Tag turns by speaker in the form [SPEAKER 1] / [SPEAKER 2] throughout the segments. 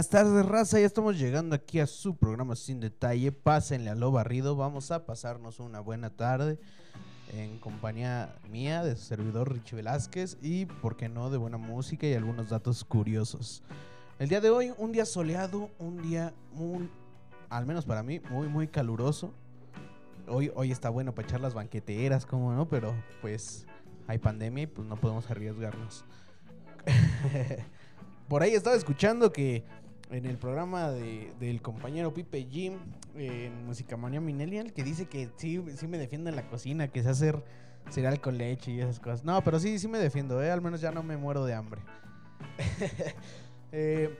[SPEAKER 1] Buenas tardes, raza. Ya estamos llegando aquí a su programa sin detalle. Pásenle a lo barrido. Vamos a pasarnos una buena tarde en compañía mía, de su servidor Richie Velázquez y, por qué no, de buena música y algunos datos curiosos. El día de hoy, un día soleado, un día muy, al menos para mí, muy, muy caluroso. Hoy, hoy está bueno para echar las banqueteras, como no, pero pues hay pandemia y pues no podemos arriesgarnos. Por ahí estaba escuchando que en el programa de- del compañero Pipe Jim en Musicamania Millennial que dice que sí, sí me defiendo en la cocina, que sé hacer cereal con leche y esas cosas. No, pero sí, sí me defiendo, ¿eh? al menos ya no me muero de hambre. Eh,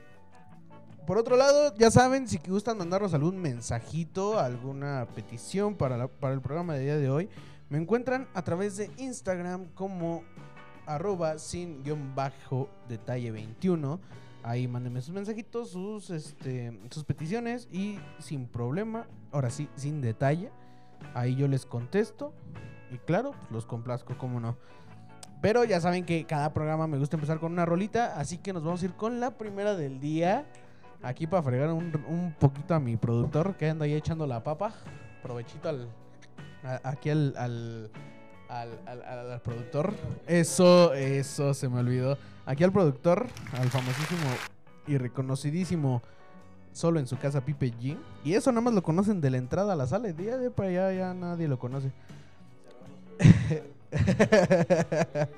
[SPEAKER 1] por otro lado, ya saben, si gustan mandarnos algún mensajito, alguna petición para, para el programa de día de hoy, me encuentran a través de Instagram como arroba sin guion bajo detalle 21. Ahí mándenme sus mensajitos, sus, este, sus peticiones y sin problema, ahora sí, sin detalle. Ahí yo les contesto y claro, pues los complazco, como no. Pero ya saben que cada programa me gusta empezar con una rolita, así que nos vamos a ir con la primera del día. Aquí para fregar un, un poquito a mi productor que anda ahí echando la papa. Provechito al, aquí al, al, al- al- productor. Eso, eso se me olvidó. Aquí al productor, al famosísimo y reconocidísimo solo en su casa Pipe G. Y eso nada más lo conocen de la entrada a la sala. De para allá ya nadie lo conoce.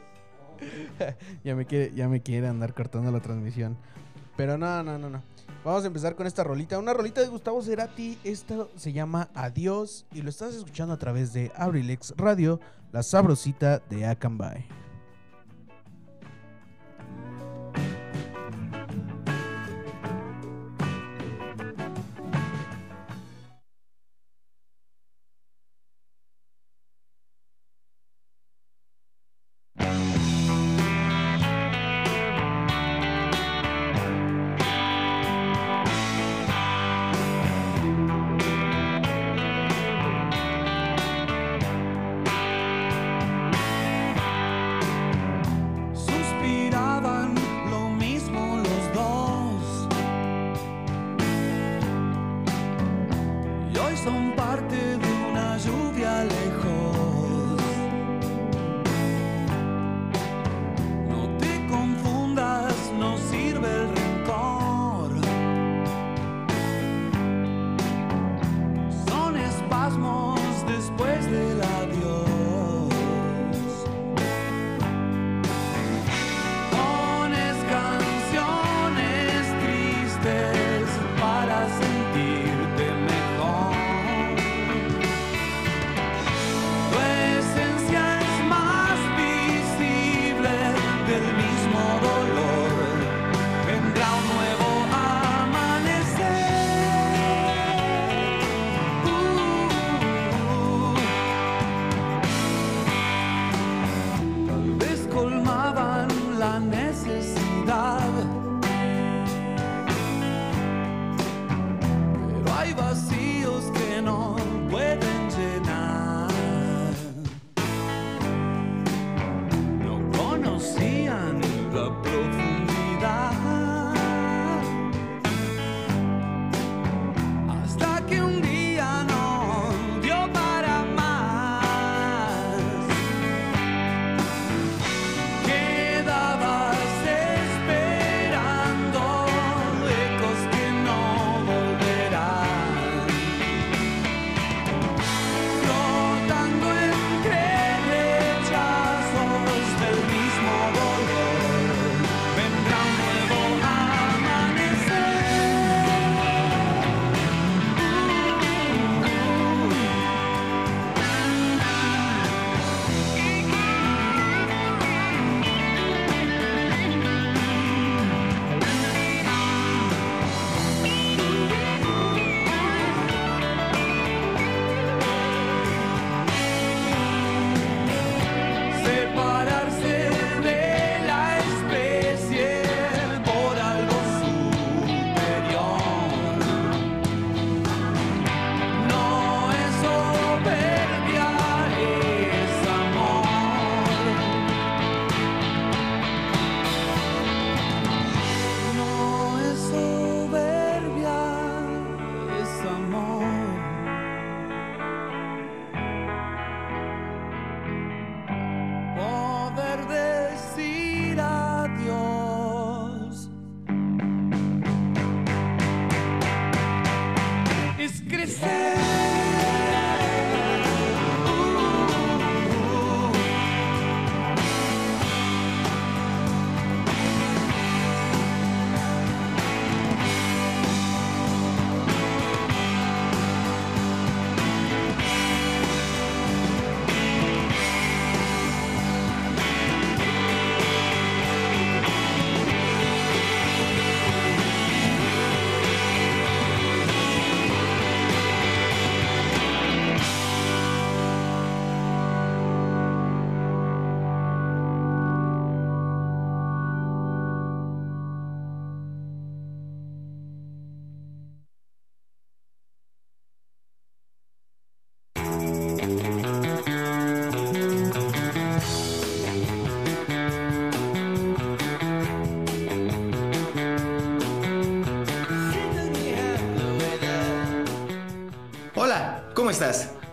[SPEAKER 1] ya, me quiere, ya me quiere andar cortando la transmisión. Pero no, no, no, no. Vamos a empezar con esta rolita. Una rolita de Gustavo Cerati. Esta se llama Adiós. Y lo estás escuchando a través de Abrilex Radio, la sabrosita de Acambay.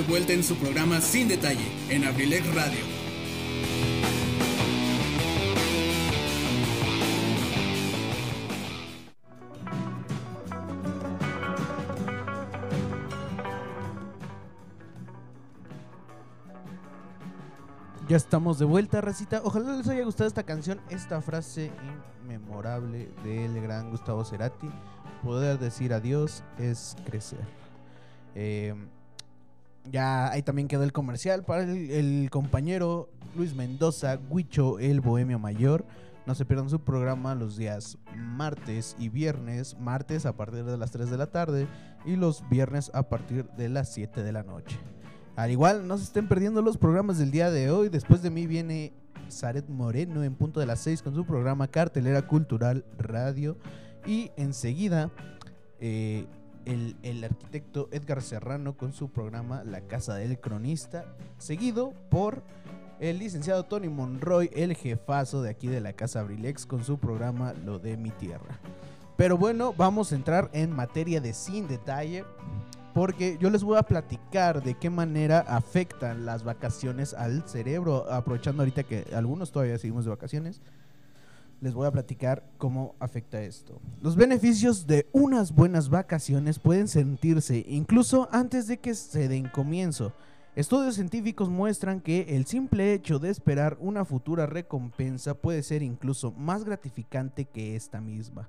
[SPEAKER 2] De vuelta en su programa Sin Detalle, en Abrilex Radio.
[SPEAKER 1] Ya estamos de vuelta, Racita. Ojalá les haya gustado esta canción, esta frase inmemorable del gran Gustavo Cerati. Poder decir adiós es crecer. Eh, ya ahí también quedó el comercial para el, compañero Luis Mendoza, Huicho, el Bohemio Mayor. No se pierdan su programa los días martes y viernes. Martes a partir de las 3 de la tarde y los viernes a partir de las 7 de la noche. Al igual, no se estén perdiendo los programas del día de hoy. Después de mí viene Zaret Moreno en punto de las 6 con su programa Cartelera Cultural Radio. Y enseguida, eh, el, arquitecto Edgar Serrano con su programa La Casa del Cronista. Seguido por el licenciado Tony Monroy, el jefazo de aquí de la Casa Abrilex, con su programa Lo de mi tierra. Pero bueno, vamos a entrar en materia de sin detalle. Porque yo les voy a platicar de qué manera afectan las vacaciones al cerebro. Aprovechando ahorita que algunos todavía seguimos de vacaciones, les voy a platicar cómo afecta esto. Los beneficios de unas buenas vacaciones pueden sentirse incluso antes de que se den comienzo. Estudios científicos muestran que el simple hecho de esperar una futura recompensa puede ser incluso más gratificante que esta misma.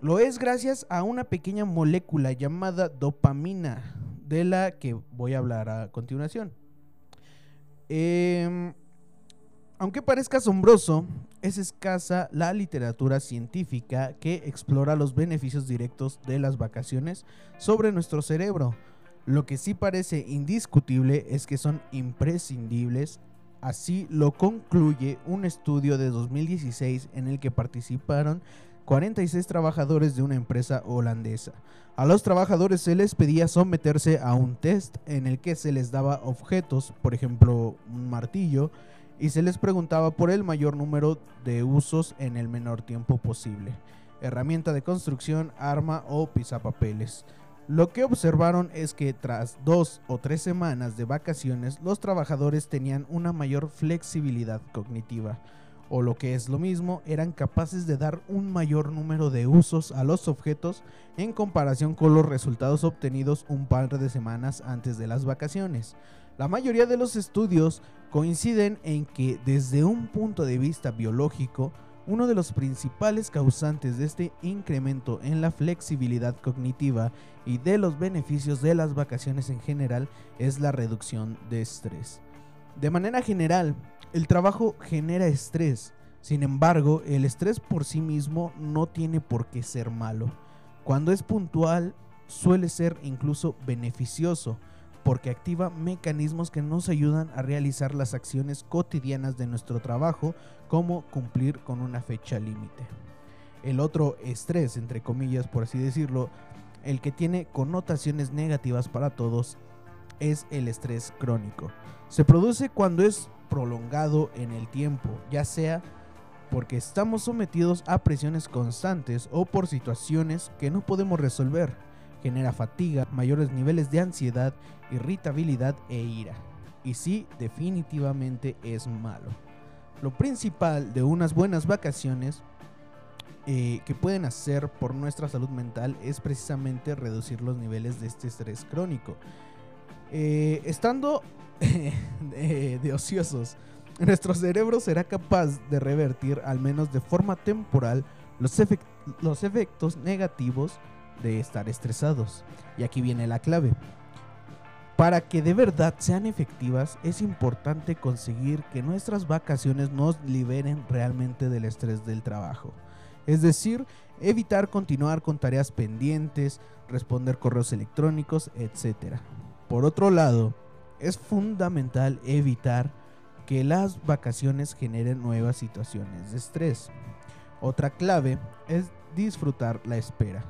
[SPEAKER 1] Lo es gracias a una pequeña molécula llamada dopamina, de la que voy a hablar a continuación. Eh, aunque parezca asombroso, es escasa la literatura científica que explora los beneficios directos de las vacaciones sobre nuestro cerebro. Lo que sí parece indiscutible es que son imprescindibles, así lo concluye un estudio de 2016 en el que participaron 46 trabajadores de una empresa holandesa. A los trabajadores se les pedía someterse a un test en el que se les daba objetos, por ejemplo un martillo, y se les preguntaba por el mayor número de usos en el menor tiempo posible. Herramienta de construcción, arma o pisapapeles. Lo que observaron es que tras dos o tres semanas de vacaciones los trabajadores tenían una mayor flexibilidad cognitiva, o lo que es lo mismo, eran capaces de dar un mayor número de usos a los objetos en comparación con los resultados obtenidos un par de semanas antes de las vacaciones. La mayoría de los estudios coinciden en que desde un punto de vista biológico, uno de los principales causantes de este incremento en la flexibilidad cognitiva y de los beneficios de las vacaciones en general es la reducción de estrés. De manera general, el trabajo genera estrés, sin embargo, el estrés por sí mismo no tiene por qué ser malo. Cuando es puntual, suele ser incluso beneficioso, porque activa mecanismos que nos ayudan a realizar las acciones cotidianas de nuestro trabajo, como cumplir con una fecha límite. El otro estrés, entre comillas, por así decirlo, el que tiene connotaciones negativas para todos, es el estrés crónico. Se produce cuando es prolongado en el tiempo, ya sea porque estamos sometidos a presiones constantes o por situaciones que no podemos resolver genera fatiga, mayores niveles de ansiedad, irritabilidad e ira. Y sí, definitivamente es malo. Lo principal de unas buenas vacaciones eh, que pueden hacer por nuestra salud mental es precisamente reducir los niveles de este estrés crónico. Eh, estando de, de ociosos, nuestro cerebro será capaz de revertir, al menos de forma temporal, los efectos negativos de estar estresados. Y aquí viene la clave. Para que de verdad sean efectivas, es importante conseguir que nuestras vacaciones nos liberen realmente del estrés del trabajo. Es decir, evitar continuar con tareas pendientes, responder correos electrónicos, etc. Por otro lado, es fundamental evitar que las vacaciones generen nuevas situaciones de estrés. Otra clave es disfrutar la espera,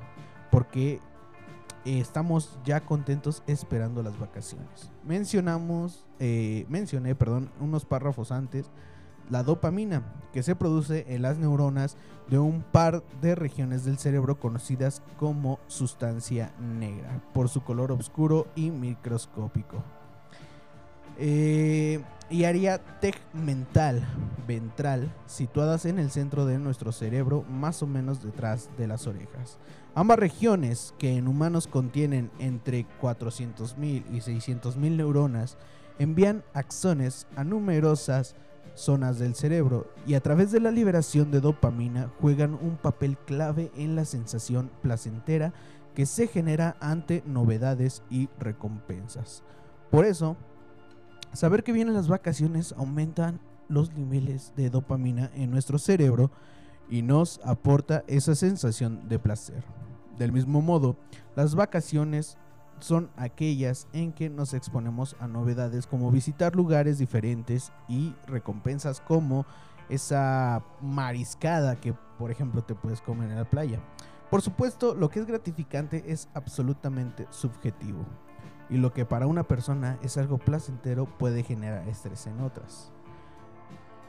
[SPEAKER 1] porque estamos ya contentos esperando las vacaciones. Mencionamos, eh, mencioné, perdón, unos párrafos antes, la dopamina, que se produce en las neuronas de un par de regiones del cerebro conocidas como sustancia negra, por su color oscuro y microscópico. Eh, y área tegmental ventral situadas en el centro de nuestro cerebro, más o menos detrás de las orejas. Ambas regiones, que en humanos contienen entre 400.000 y 600.000 neuronas, envían axones a numerosas zonas del cerebro y a través de la liberación de dopamina juegan un papel clave en la sensación placentera que se genera ante novedades y recompensas. Por eso, saber que vienen las vacaciones aumentan los niveles de dopamina en nuestro cerebro y nos aporta esa sensación de placer. Del mismo modo, las vacaciones son aquellas en que nos exponemos a novedades como visitar lugares diferentes y recompensas como esa mariscada que por ejemplo te puedes comer en la playa. Por supuesto, lo que es gratificante es absolutamente subjetivo y lo que para una persona es algo placentero puede generar estrés en otras.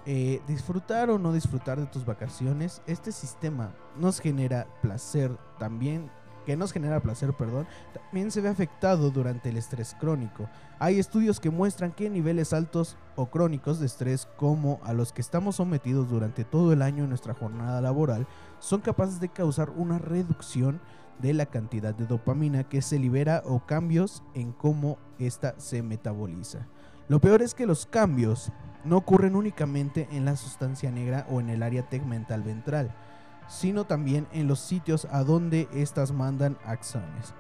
[SPEAKER 1] Eh, disfrutar o no disfrutar de tus vacaciones, este sistema nos genera placer también que nos genera placer, perdón, también se ve afectado durante el estrés crónico. Hay estudios que muestran que niveles altos o crónicos de estrés como a los que estamos sometidos durante todo el año en nuestra jornada laboral son capaces de causar una reducción de la cantidad de dopamina que se libera o cambios en cómo ésta se metaboliza. Lo peor es que los cambios no ocurren únicamente en la sustancia negra o en el área tegmental ventral, sino también en los sitios a donde éstas mandan axones.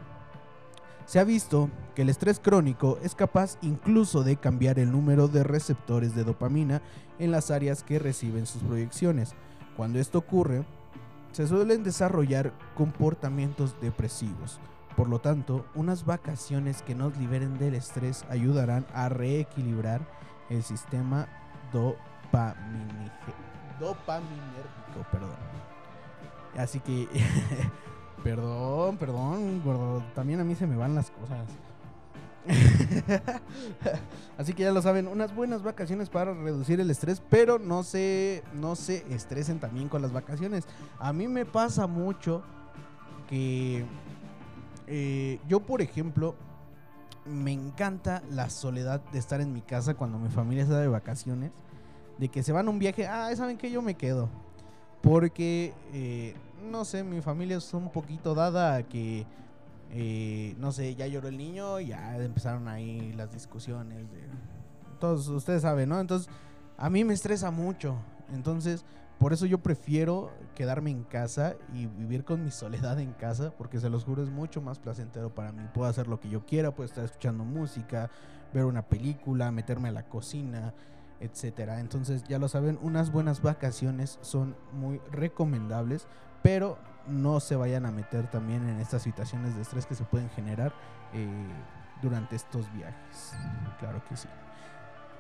[SPEAKER 1] Se ha visto que el estrés crónico es capaz incluso de cambiar el número de receptores de dopamina en las áreas que reciben sus proyecciones. Cuando esto ocurre, se suelen desarrollar comportamientos depresivos. Por lo tanto, unas vacaciones que nos liberen del estrés ayudarán a reequilibrar el sistema dopaminérgico. Perdón. Así que, perdón, perdón, gordo. También a mí se me van las cosas. Así que ya lo saben, unas buenas vacaciones para reducir el estrés, pero no se, no se estresen también con las vacaciones. A mí me pasa mucho que eh, yo, por ejemplo, me encanta la soledad de estar en mi casa cuando mi familia está de vacaciones. De que se van a un viaje, ah, ¿saben que Yo me quedo. Porque, eh, no sé, mi familia es un poquito dada a que, eh, no sé, ya lloró el niño, ya empezaron ahí las discusiones. Todos ustedes saben, ¿no? Entonces, a mí me estresa mucho. Entonces, por eso yo prefiero quedarme en casa y vivir con mi soledad en casa, porque se los juro es mucho más placentero para mí. Puedo hacer lo que yo quiera, puedo estar escuchando música, ver una película, meterme a la cocina, etcétera. Entonces, ya lo saben, unas buenas vacaciones son muy recomendables, pero no se vayan a meter también en estas situaciones de estrés que se pueden generar eh, durante estos viajes. Claro que sí.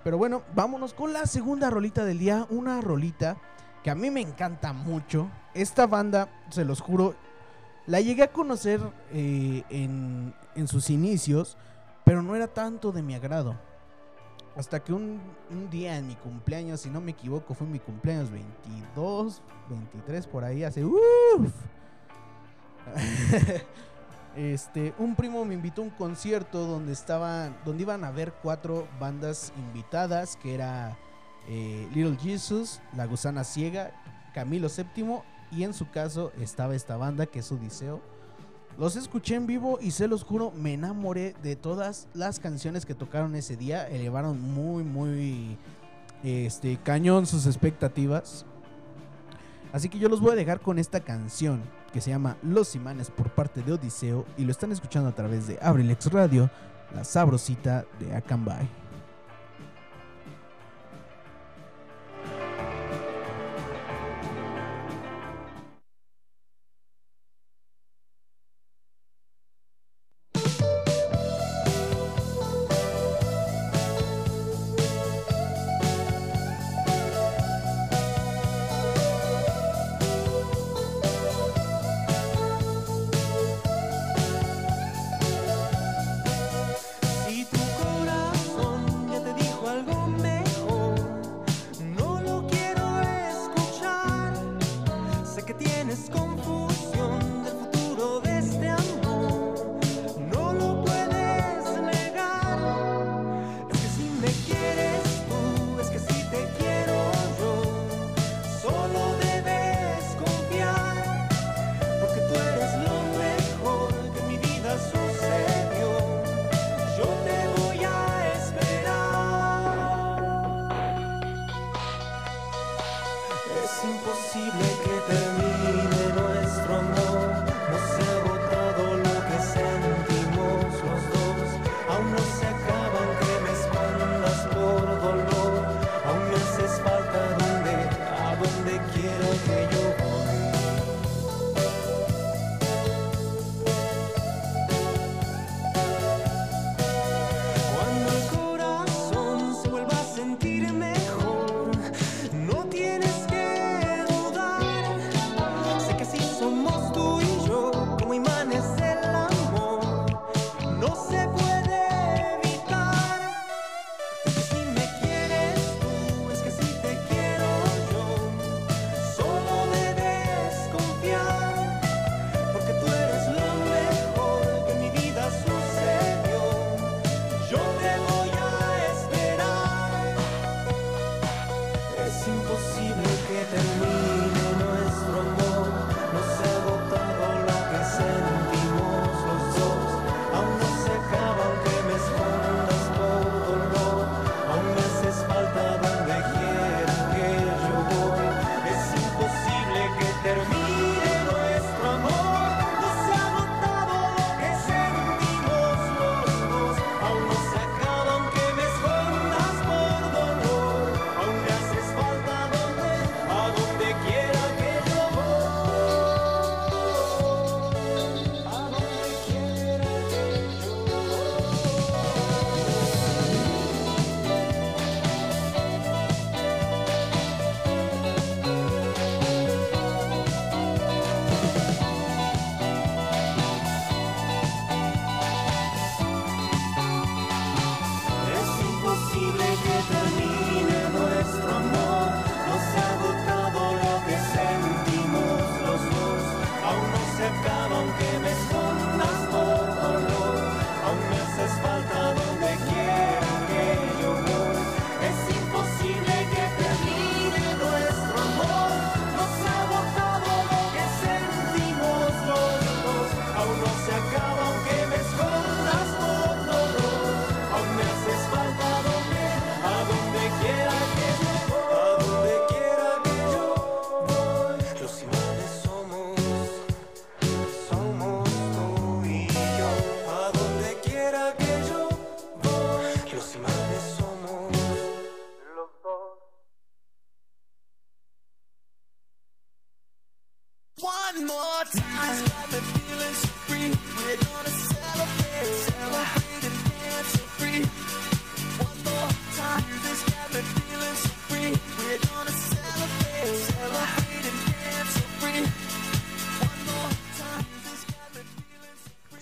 [SPEAKER 1] Pero bueno, vámonos con la segunda rolita del día, una rolita que a mí me encanta mucho. Esta banda, se los juro, la llegué a conocer eh, en, en sus inicios, pero no era tanto de mi agrado. Hasta que un, día en mi cumpleaños, si no me equivoco, fue mi cumpleaños 22, 23 por ahí, hace uff. este, un primo me invitó a un concierto donde estaban, donde iban a haber cuatro bandas invitadas, que era eh, Little Jesus, La Gusana Ciega, Camilo VII y en su caso estaba esta banda que es Odiseo. Los escuché en vivo y se los juro, me enamoré de todas las canciones que tocaron ese día. Elevaron muy, muy este, cañón sus expectativas. Así que yo los voy a dejar con esta canción que se llama Los Imanes por parte de Odiseo y lo están escuchando a través de Abrilex Radio
[SPEAKER 3] la sabrosita de Acambay.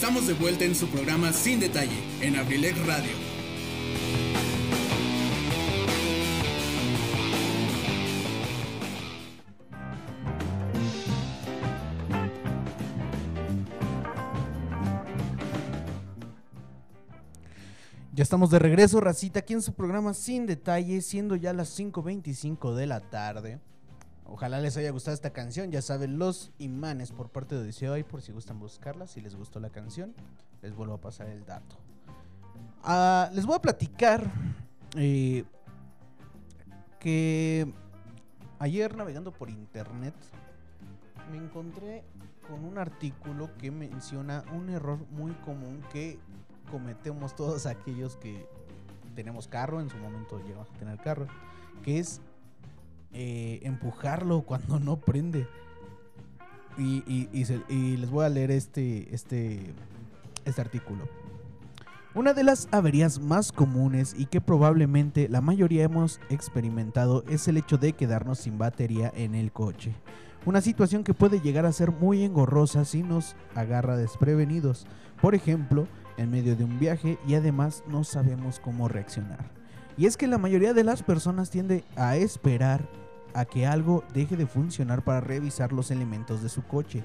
[SPEAKER 1] Estamos de vuelta en su programa Sin Detalle, en Abrilec Radio. Ya estamos de regreso, Racita, aquí en su programa Sin Detalle, siendo ya las 5.25 de la tarde. Ojalá les haya gustado esta canción, ya saben, Los Imanes por parte de Odiseo y por si gustan buscarla, si les gustó la canción, les vuelvo a pasar el dato. Ah, les voy a platicar eh, que ayer navegando por internet me encontré con un artículo que menciona un error muy común que cometemos todos aquellos que tenemos carro, en su momento llegamos a tener carro, que es eh, empujarlo cuando no prende. Y, y- les voy a leer este, este, este artículo. Una de las averías más comunes y que probablemente la mayoría hemos experimentado es el hecho de quedarnos sin batería en el coche. Una situación que puede llegar a ser muy engorrosa si nos agarra desprevenidos. Por ejemplo, en medio de un viaje y además no sabemos cómo reaccionar. Y es que la mayoría de las personas tiende a esperar a que algo deje de funcionar para revisar los elementos de su coche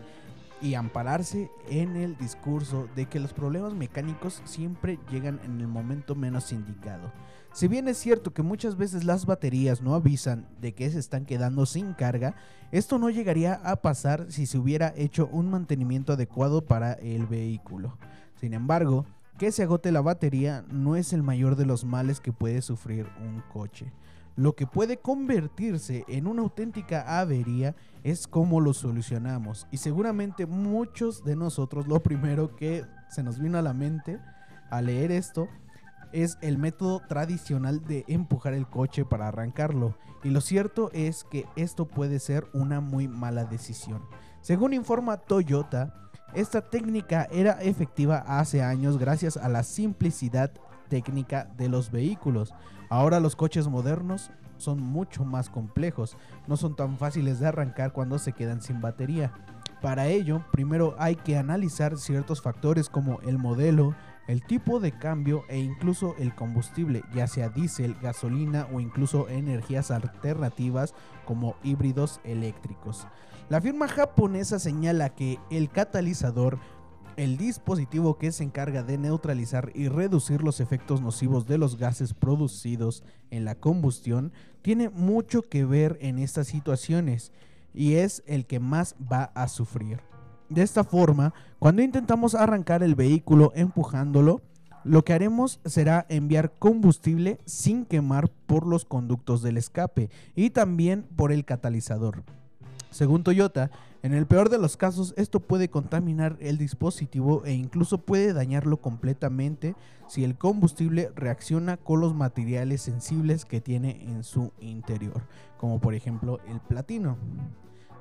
[SPEAKER 1] y ampararse en el discurso de que los problemas mecánicos siempre llegan en el momento menos indicado. Si bien es cierto que muchas veces las baterías no avisan de que se están quedando sin carga, esto no llegaría a pasar si se hubiera hecho un mantenimiento adecuado para el vehículo. Sin embargo, que se agote la batería no es el mayor de los males que puede sufrir un coche. Lo que puede convertirse en una auténtica avería es cómo lo solucionamos. Y seguramente muchos de nosotros lo primero que se nos vino a la mente al leer esto es el método tradicional de empujar el coche para arrancarlo. Y lo cierto es que esto puede ser una muy mala decisión. Según informa Toyota, esta técnica era efectiva hace años gracias a la simplicidad técnica de los vehículos. Ahora los coches modernos son mucho más complejos, no son tan fáciles de arrancar cuando se quedan sin batería. Para ello, primero hay que analizar ciertos factores como el modelo, el tipo de cambio e incluso el combustible, ya sea diésel, gasolina o incluso energías alternativas como híbridos eléctricos. La firma japonesa señala que el catalizador, el dispositivo que se encarga de neutralizar y reducir los efectos nocivos de los gases producidos en la combustión, tiene mucho que ver en estas situaciones y es el que más va a sufrir. De esta forma, cuando intentamos arrancar el vehículo empujándolo, lo que haremos será enviar combustible sin quemar por los conductos del escape y también por el catalizador. Según Toyota, en el peor de los casos esto puede contaminar el dispositivo e incluso puede dañarlo completamente si el combustible reacciona con los materiales sensibles que tiene en su interior, como por ejemplo el platino.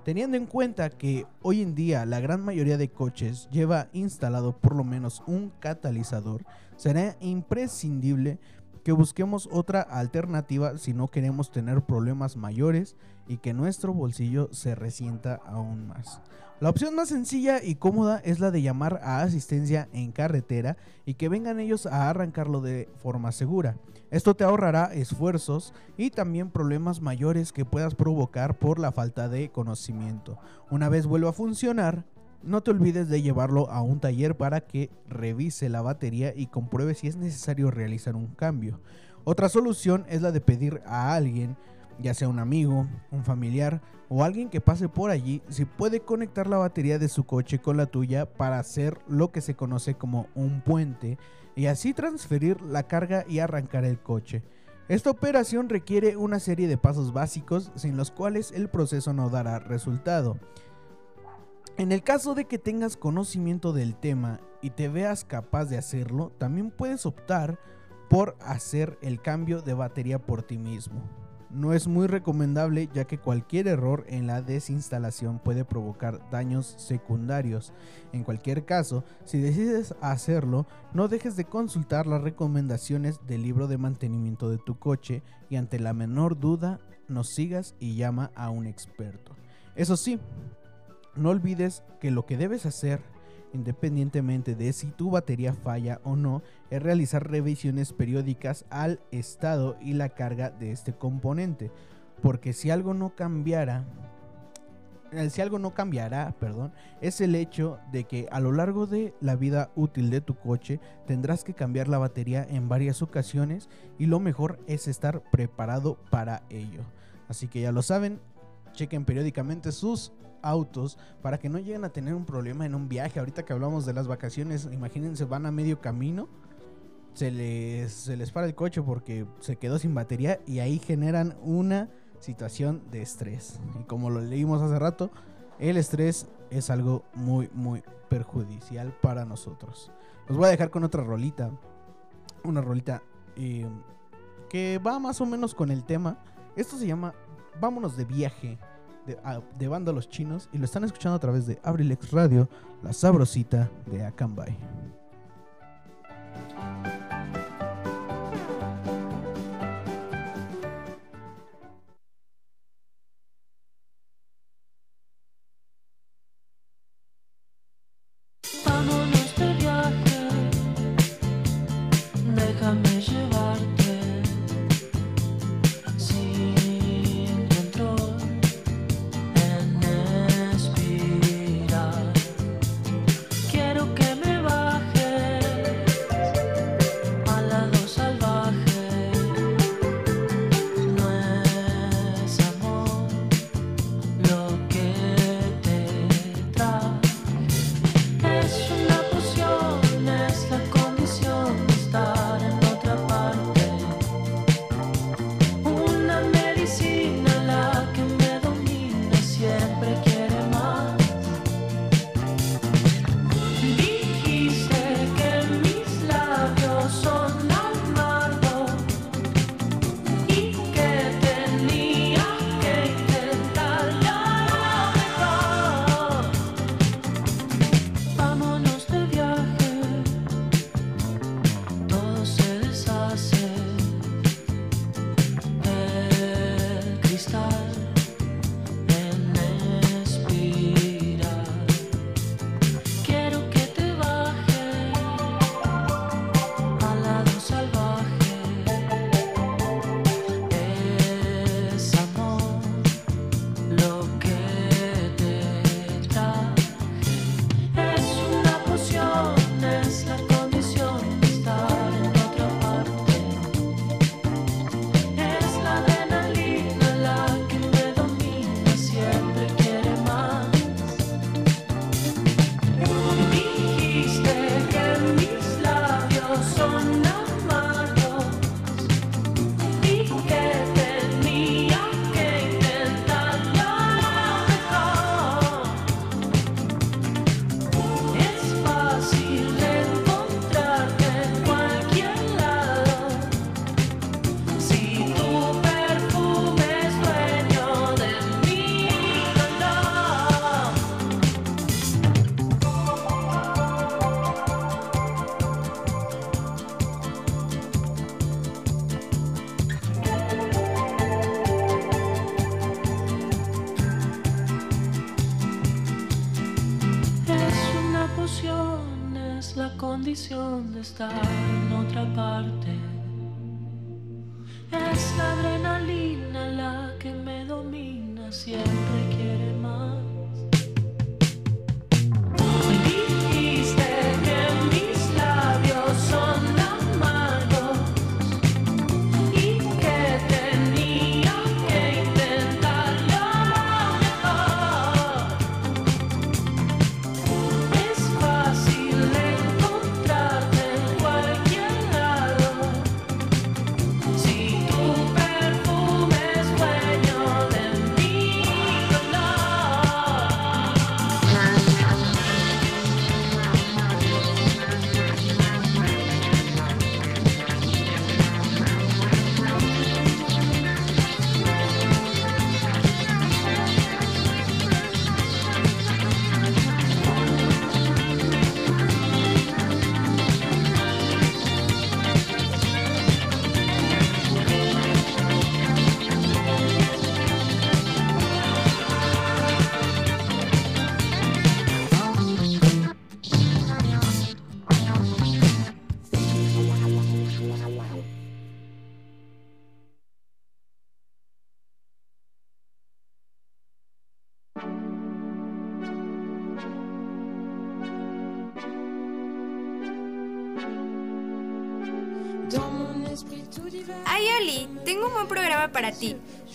[SPEAKER 1] Teniendo en cuenta que hoy en día la gran mayoría de coches lleva instalado por lo menos un catalizador, será imprescindible que busquemos otra alternativa si no queremos tener problemas mayores y que nuestro bolsillo se resienta aún más. La opción más sencilla y cómoda es la de llamar a asistencia en carretera y que vengan ellos a arrancarlo de forma segura. Esto te ahorrará esfuerzos y también problemas mayores que puedas provocar por la falta de conocimiento. Una vez vuelva a funcionar, no te olvides de llevarlo a un taller para que revise la batería y compruebe si es necesario realizar un cambio. Otra solución es la de pedir a alguien, ya sea un amigo, un familiar o alguien que pase por allí, si puede conectar la batería de su coche con la tuya para hacer lo que se conoce como un puente y así transferir la carga y arrancar el coche. Esta operación requiere una serie de pasos básicos sin los cuales el proceso no dará resultado. En el caso de que tengas conocimiento del tema y te veas capaz de hacerlo, también puedes optar por hacer el cambio de batería por ti mismo. No es muy recomendable ya que cualquier error en la desinstalación puede provocar daños secundarios. En cualquier caso, si decides hacerlo, no dejes de consultar las recomendaciones del libro de mantenimiento de tu coche y ante la menor duda, nos sigas y llama a un experto. Eso sí, no olvides que lo que debes hacer, independientemente de si tu batería falla o no, es realizar revisiones periódicas al estado y la carga de este componente. Porque si algo no cambiara,
[SPEAKER 4] eh, si algo no cambiará, perdón, es el hecho de que a lo largo de la vida útil de tu coche tendrás que cambiar la batería en varias ocasiones y lo mejor es estar preparado para ello. Así que ya lo saben, chequen periódicamente sus autos para que no lleguen a tener un problema en un viaje. Ahorita que hablamos de las vacaciones, imagínense, van a medio camino, se les, se les para el coche porque se quedó sin batería y ahí generan una situación de estrés. Y como lo leímos hace rato, el estrés es algo muy, muy perjudicial para nosotros. Los voy a dejar con otra rolita. Una rolita eh, que va más o menos con el tema. Esto se llama Vámonos de viaje de, de banda Los Chinos y lo están escuchando a través de Abrilex Radio, la sabrosita de Acambay.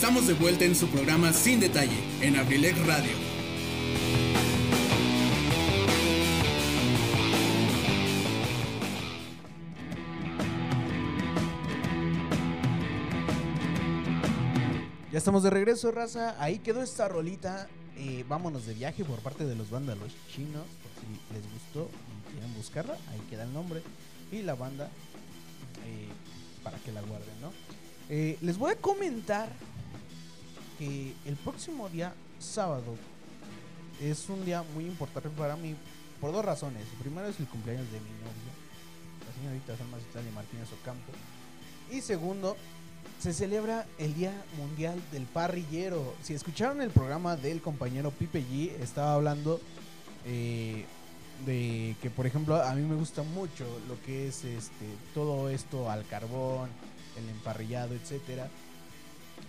[SPEAKER 2] Estamos de vuelta en su programa Sin Detalle, en Abrilex Radio.
[SPEAKER 1] Ya estamos de regreso, raza. Ahí quedó esta rolita. eh, vámonos de viaje por parte de los vándalos chinos. Por si les gustó y quieren buscarla, ahí queda el nombre. Y la banda eh, para que la guarden, ¿no? Eh, les voy a comentar el próximo día, sábado, es un día muy importante para mí por dos razones. Primero es el cumpleaños de mi novia, la señorita Salma Citalia Martínez Ocampo. Y segundo, se celebra el Día Mundial del Parrillero. Si escucharon el programa del compañero Pipe G, estaba hablando eh, de que, por ejemplo, a mí me gusta mucho lo que es este todo esto al carbón, el emparrillado, etcétera.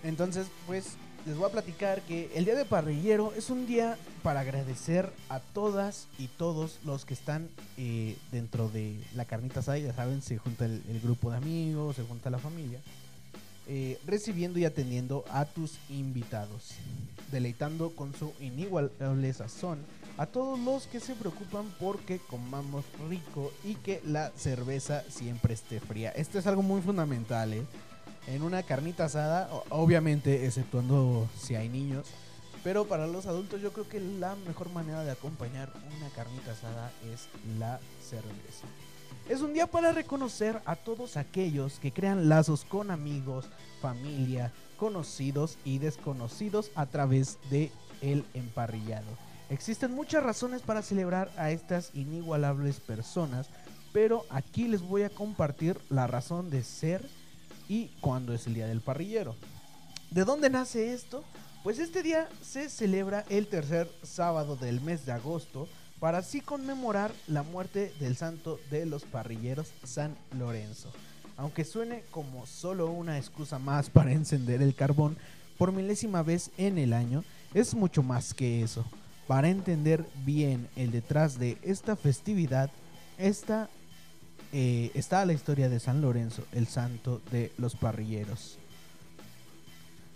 [SPEAKER 1] Entonces, pues les voy a platicar que el día de parrillero es un día para agradecer a todas y todos los que están eh, dentro de la carnita asada. Ya saben, se junta el, el grupo de amigos, se junta la familia. eh, recibiendo y atendiendo a tus invitados, deleitando con su inigualable sazón a todos los que se preocupan porque comamos rico y que la cerveza siempre esté fría. Esto es algo muy fundamental, ¿eh? En una carnita asada, obviamente exceptuando si hay niños, pero para los adultos yo creo que la mejor manera de acompañar una carnita asada es la cerveza. Es un día para reconocer a todos aquellos que crean lazos con amigos, familia, conocidos y desconocidos a través de el emparrillado. Existen muchas razones para celebrar a estas inigualables personas, pero aquí les voy a compartir la razón de ser y cuándo es el día del parrillero. ¿De dónde nace esto? Pues este día se celebra el tercer sábado del mes de agosto para así conmemorar la muerte del santo de los parrilleros San Lorenzo. Aunque suene como solo una excusa más para encender el carbón por milésima vez en el año, es mucho más que eso. Para entender bien el detrás de esta festividad, esta, eh, está la historia de San Lorenzo, el santo de los parrilleros.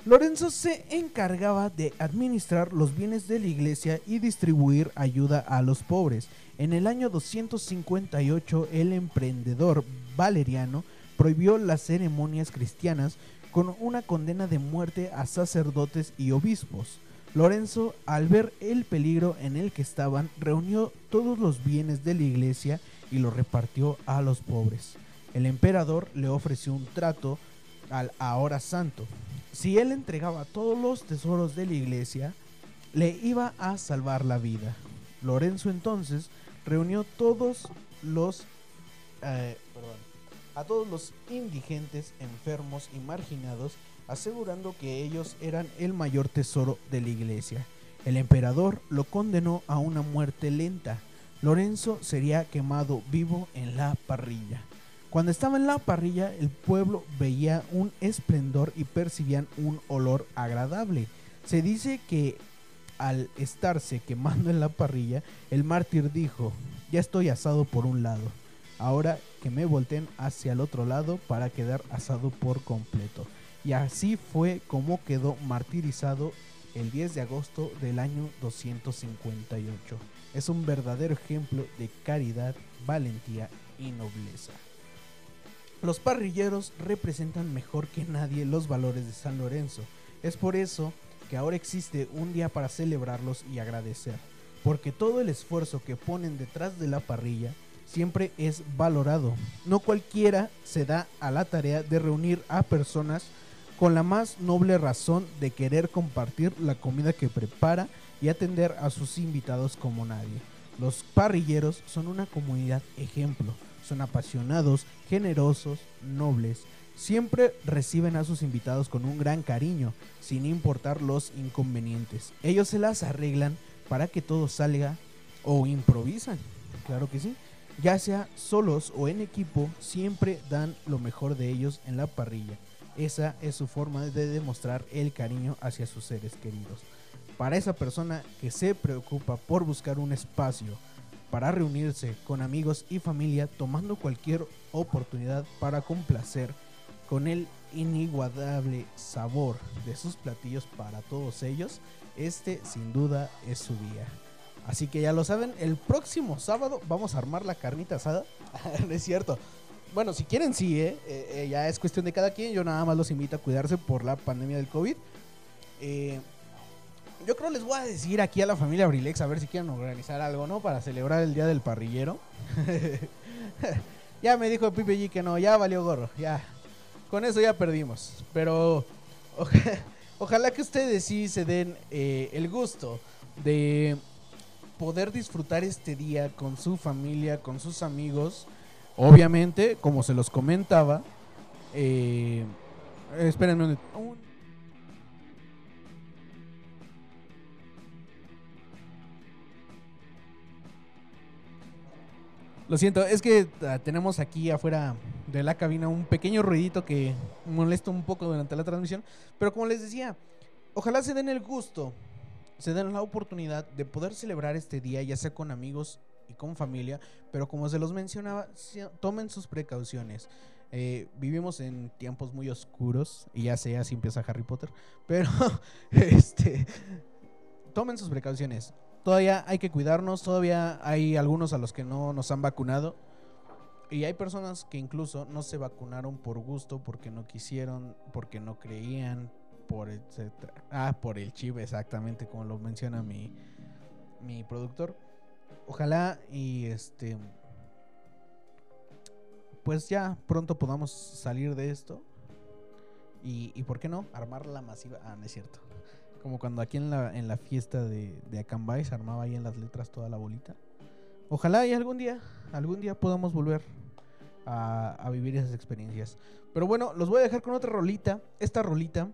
[SPEAKER 1] Lorenzo se encargaba de administrar los bienes de la iglesia y distribuir ayuda a los pobres. En el año 258 el emprendedor Valeriano prohibió las ceremonias cristianas con una condena de muerte a sacerdotes y obispos. Lorenzo, al ver el peligro en el que estaban, reunió todos los bienes de la iglesia y los repartió a los pobres. El emperador le ofreció un trato al ahora santo. Si él entregaba todos los tesoros de la iglesia, le iba a salvar la vida. Lorenzo entonces reunió todos los eh, a todos los indigentes, enfermos y marginados, asegurando que ellos eran el mayor tesoro de la iglesia. El emperador lo condenó a una muerte lenta. Lorenzo sería quemado vivo en la parrilla. Cuando estaba en la parrilla, el pueblo veía un esplendor y percibían un olor agradable. Se dice que al estarse quemando en la parrilla, el mártir dijo, ya estoy asado por un lado, ahora que me volteen hacia el otro lado para quedar asado por completo. Y así fue como quedó martirizado el 10 de agosto del año 258. Es un verdadero ejemplo de caridad, valentía y nobleza. Los parrilleros representan mejor que nadie los valores de San Lorenzo. Es por eso que ahora existe un día para celebrarlos y agradecer, porque todo el esfuerzo que ponen detrás de la parrilla siempre es valorado. No cualquiera se da a la tarea de reunir a personas con la más noble razón de querer compartir la comida que prepara y atender a sus invitados como nadie. Los parrilleros son una comunidad ejemplo. Son apasionados, generosos, nobles. Siempre reciben a sus invitados con un gran cariño, sin importar los inconvenientes. Ellos se las arreglan para que todo salga o improvisan, claro que sí. Ya sea solos o en equipo, siempre dan lo mejor de ellos en la parrilla. Esa es su forma de demostrar el cariño hacia sus seres queridos. Para esa persona que se preocupa por buscar un espacio para reunirse con amigos y familia, tomando cualquier oportunidad para complacer con el inigualable sabor de sus platillos para todos ellos, este sin duda es su día. Así que ya lo saben, el próximo sábado vamos a armar la carnita asada. es cierto. Bueno, si quieren, sí, ¿eh? Eh, eh, ya es cuestión de cada quien. Yo nada más los invito a cuidarse por la pandemia del COVID. Eh, yo creo les voy a decir aquí a la familia Brilex a ver si quieren organizar algo, ¿no? Para celebrar el Día del Parrillero. ya me dijo Pipe G que no, ya valió gorro, ya. Con eso ya perdimos. Pero oja- ojalá que ustedes sí se den eh, el gusto de poder disfrutar este día con su familia, con sus amigos. Obviamente, como se los comentaba, eh, espérenme un- Lo siento, es que ah, tenemos aquí afuera de la cabina un pequeño ruidito que molesta un poco durante la transmisión. Pero como les decía, ojalá se den el gusto, se den la oportunidad de poder celebrar este día, ya sea con amigos y con familia. Pero como se los mencionaba, si- tomen sus precauciones. Eh, vivimos en tiempos muy oscuros y ya sé, así empieza Harry Potter. Pero, este, tomen sus precauciones. Todavía hay que cuidarnos, todavía hay algunos a los que no nos han vacunado. Y hay personas que incluso no se vacunaron por gusto, porque no quisieron, porque no creían, por etcétera. Ah, por el chip, exactamente, como lo menciona mi, mi productor. Ojalá y este pues ya pronto podamos salir de esto. Y, y por qué no, armar la masiva. Ah, no es cierto. Como cuando aquí en la, en la fiesta de, de Acambay se armaba ahí en las letras toda la bolita. Ojalá y algún día, algún día podamos volver a, a vivir esas experiencias. Pero bueno, los voy a dejar con otra rolita. Esta rolita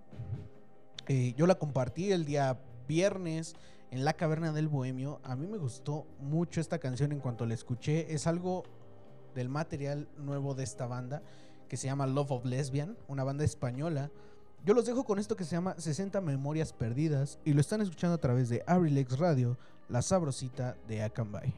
[SPEAKER 1] eh, yo la compartí el día viernes en la caverna del bohemio. A mí me gustó mucho esta canción en cuanto la escuché. Es algo del material nuevo de esta banda que se llama Love of Lesbian, una banda española. Yo los dejo con esto que se llama 60 Memorias Perdidas y lo están escuchando a través de Abrilex Radio, la sabrosita de Acambay.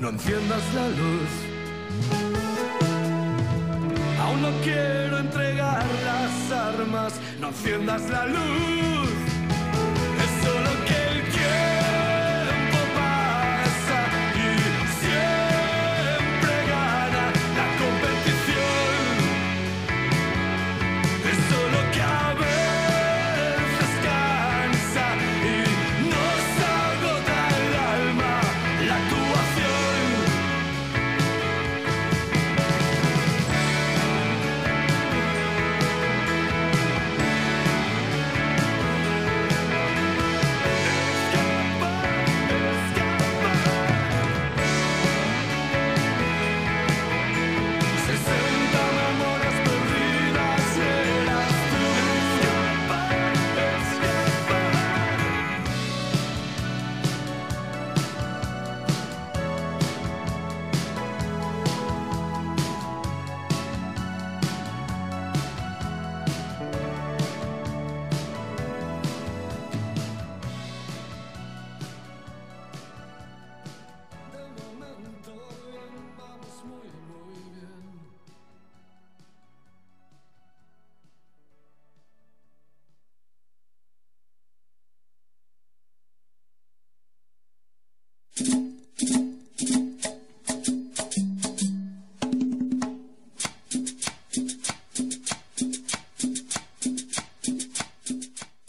[SPEAKER 5] No enciendas la luz. Aún no quiero entregar las armas, no enciendas la luz.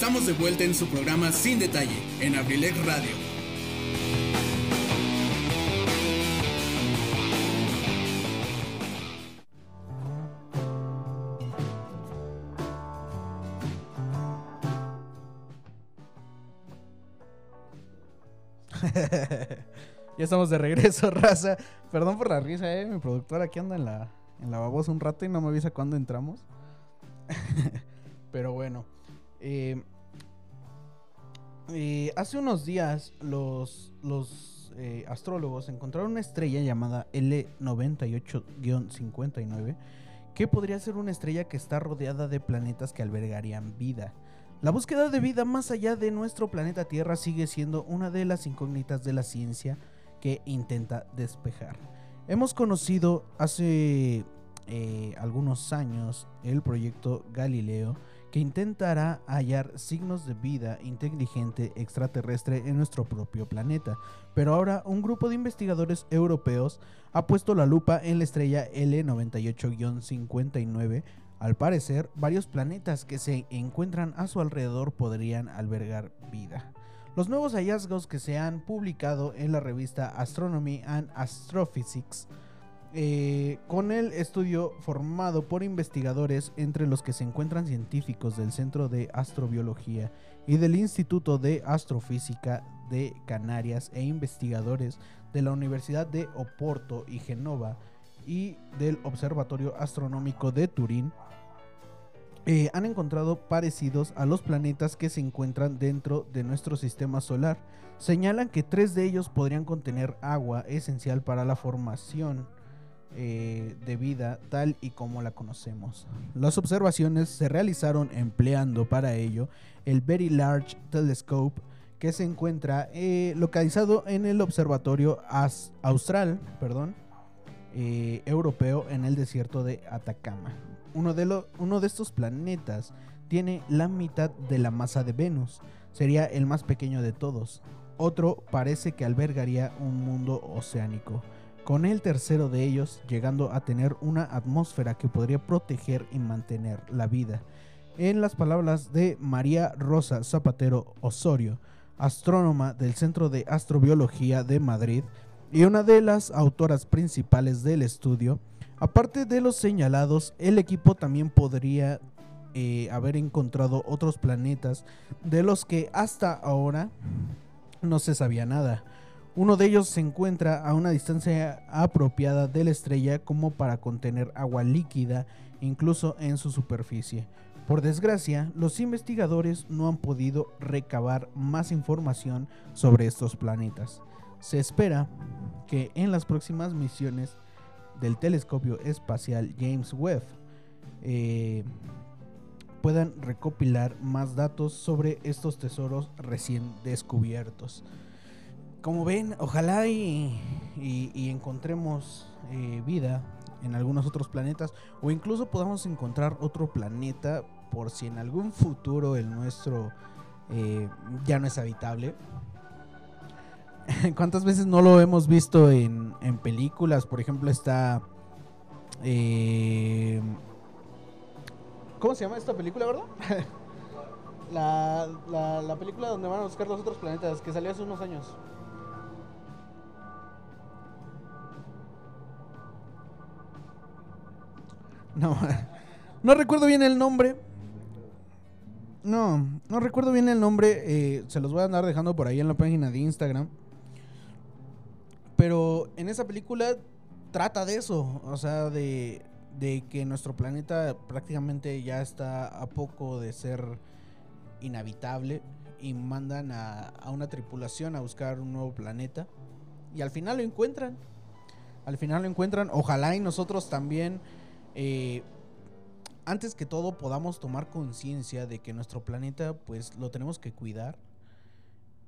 [SPEAKER 2] Estamos de vuelta en su programa Sin Detalle, en Abrilex Radio.
[SPEAKER 1] Ya estamos de regreso, raza. Perdón por la risa, eh. Mi productora aquí anda en la, en la babosa un rato y no me avisa cuándo entramos. Pero bueno. Eh, eh, hace unos días los, los eh, astrólogos encontraron una estrella llamada L98-59 que podría ser una estrella que está rodeada de planetas que albergarían vida. La búsqueda de vida más allá de nuestro planeta Tierra sigue siendo una de las incógnitas de la ciencia que intenta despejar. Hemos conocido hace algunos años el proyecto Galileo que intentará hallar signos de vida inteligente extraterrestre en nuestro propio planeta. Pero ahora un grupo de investigadores europeos ha puesto la lupa en la estrella L98-59. Al parecer, varios planetas que se encuentran a su alrededor podrían albergar vida. Los nuevos hallazgos que se han publicado en la revista Astronomy and Astrophysics eh, con el estudio formado por investigadores entre los que se encuentran científicos del Centro de Astrobiología y del Instituto de Astrofísica de Canarias e investigadores de la Universidad de Oporto y Genova y del Observatorio Astronómico de Turín, eh, han encontrado parecidos a los planetas que se encuentran dentro de nuestro sistema solar. Señalan que tres de ellos podrían contener agua esencial para la formación eh, de vida tal y como la conocemos. Las observaciones se realizaron empleando para ello el Very Large Telescope que se encuentra eh, localizado en el Observatorio Austral perdón, eh, Europeo en el desierto de Atacama. Uno de, uno de estos planetas tiene la mitad de la masa de Venus, sería el más pequeño de todos. Otro parece que albergaría un mundo oceánico, con el tercero de ellos llegando a tener una atmósfera que podría proteger y mantener la vida. En las palabras de María Rosa Zapatero Osorio, astrónoma del Centro de Astrobiología de Madrid y una de las autoras principales del estudio, aparte de los señalados, el equipo también podría eh, haber encontrado otros planetas de los que hasta ahora no se sabía nada. Uno de ellos se encuentra a una distancia apropiada de la estrella como para contener agua líquida incluso en su superficie. Por desgracia, los investigadores no han podido recabar más información sobre estos planetas. Se espera que en las próximas misiones del telescopio espacial James Webb eh, puedan recopilar más datos sobre estos tesoros recién descubiertos. Como ven, ojalá y, y- encontremos eh, vida en algunos otros planetas o incluso podamos encontrar otro planeta por si en algún futuro el nuestro eh, ya no es habitable. ¿Cuántas veces no lo hemos visto en, en películas? Por ejemplo, está... eh, ¿Cómo se llama esta película, verdad? la, la película donde van a buscar los otros planetas, que salió hace unos años. No, recuerdo bien el nombre. No, no recuerdo bien el nombre. eh, se los voy a andar dejando por ahí en la página de Instagram. Pero en esa película trata de eso. O sea, de, de que nuestro planeta prácticamente ya está a poco de ser inhabitable. Y mandan a, a una tripulación a buscar un nuevo planeta. Y al final lo encuentran. Al final lo encuentran. Ojalá y nosotros también eh, antes que todo podamos tomar conciencia de que nuestro planeta pues lo tenemos que cuidar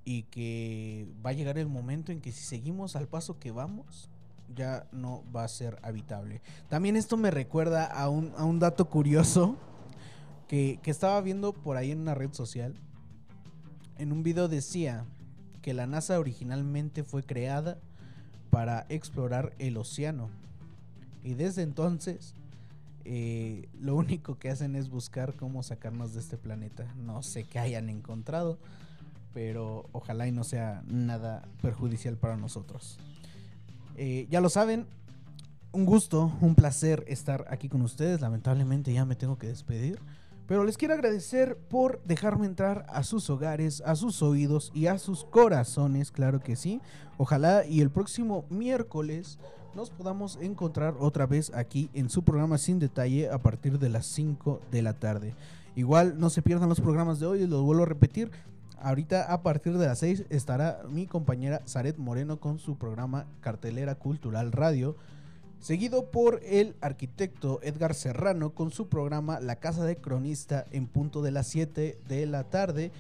[SPEAKER 1] y que va a llegar el momento en que si seguimos al paso que vamos ya no va a ser habitable. También esto me recuerda a un, a un dato curioso que, que estaba viendo por ahí en una red social. En un video decía que la NASA originalmente fue creada para explorar el océano. Y desde entonces eh, lo único que hacen es buscar cómo sacarnos de este planeta. No sé qué hayan encontrado, pero ojalá y no sea nada perjudicial para nosotros. Eh, ya lo saben, un gusto, un placer estar aquí con ustedes. Lamentablemente ya me tengo que despedir. Pero les quiero agradecer por dejarme entrar a sus hogares, a sus oídos y a sus corazones, claro que sí. Ojalá y el próximo miércoles nos podamos encontrar otra vez aquí en su programa sin detalle a partir de las 5 de la tarde. Igual no se pierdan los programas de hoy, los vuelvo a repetir. Ahorita a partir de las 6 estará mi compañera Zaret Moreno con su programa Cartelera Cultural Radio. Seguido por el arquitecto Edgar Serrano con su programa La Casa de Cronista en punto de las 7 de la tarde.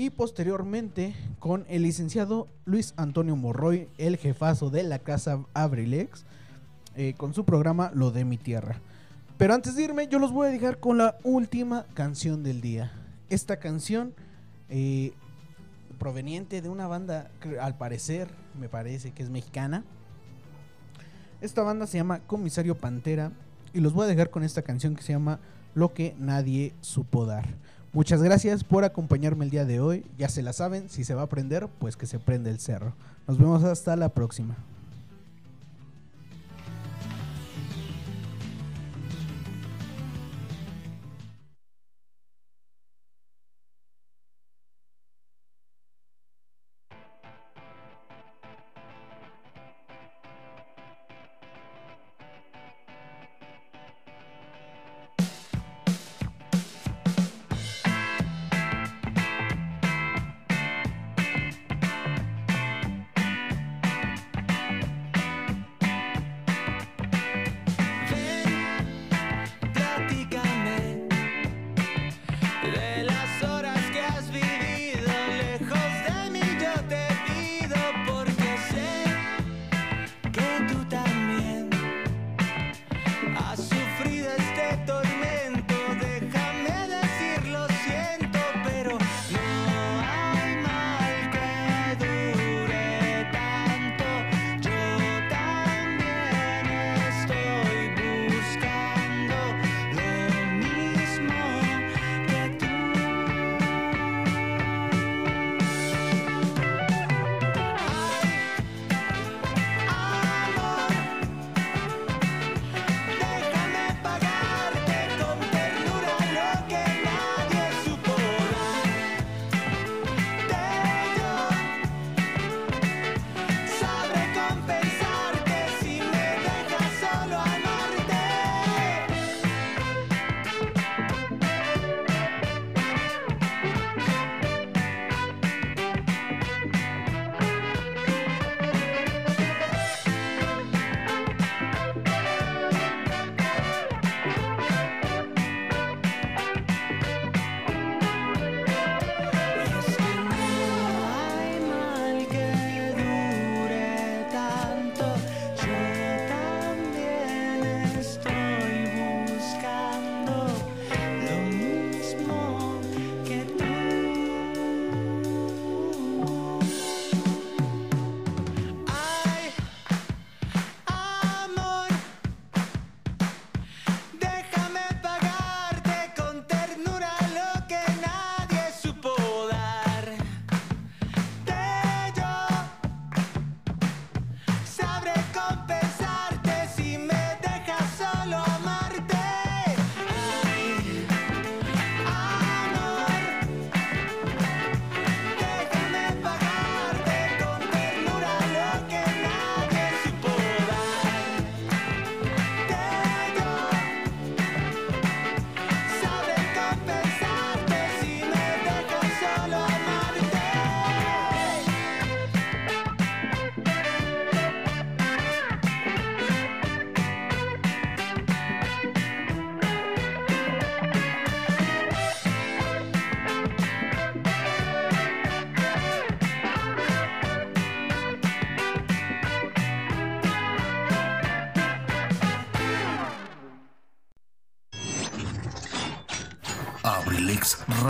[SPEAKER 1] Y posteriormente con el licenciado Luis Antonio Morroy, el jefazo de la Casa Abrilex, eh, con su programa Lo de mi Tierra. Pero antes de irme, yo los voy a dejar con la última canción del día. Esta canción, eh, proveniente de una banda, al parecer, me parece que es mexicana. Esta banda se llama Comisario Pantera y los voy a dejar con esta canción que se llama Lo que nadie supo dar. Muchas gracias por acompañarme el día de hoy. Ya se la saben, si se va a prender, pues que se prende el cerro. Nos vemos hasta la próxima.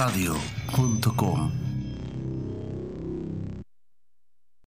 [SPEAKER 6] abrilexradio.com.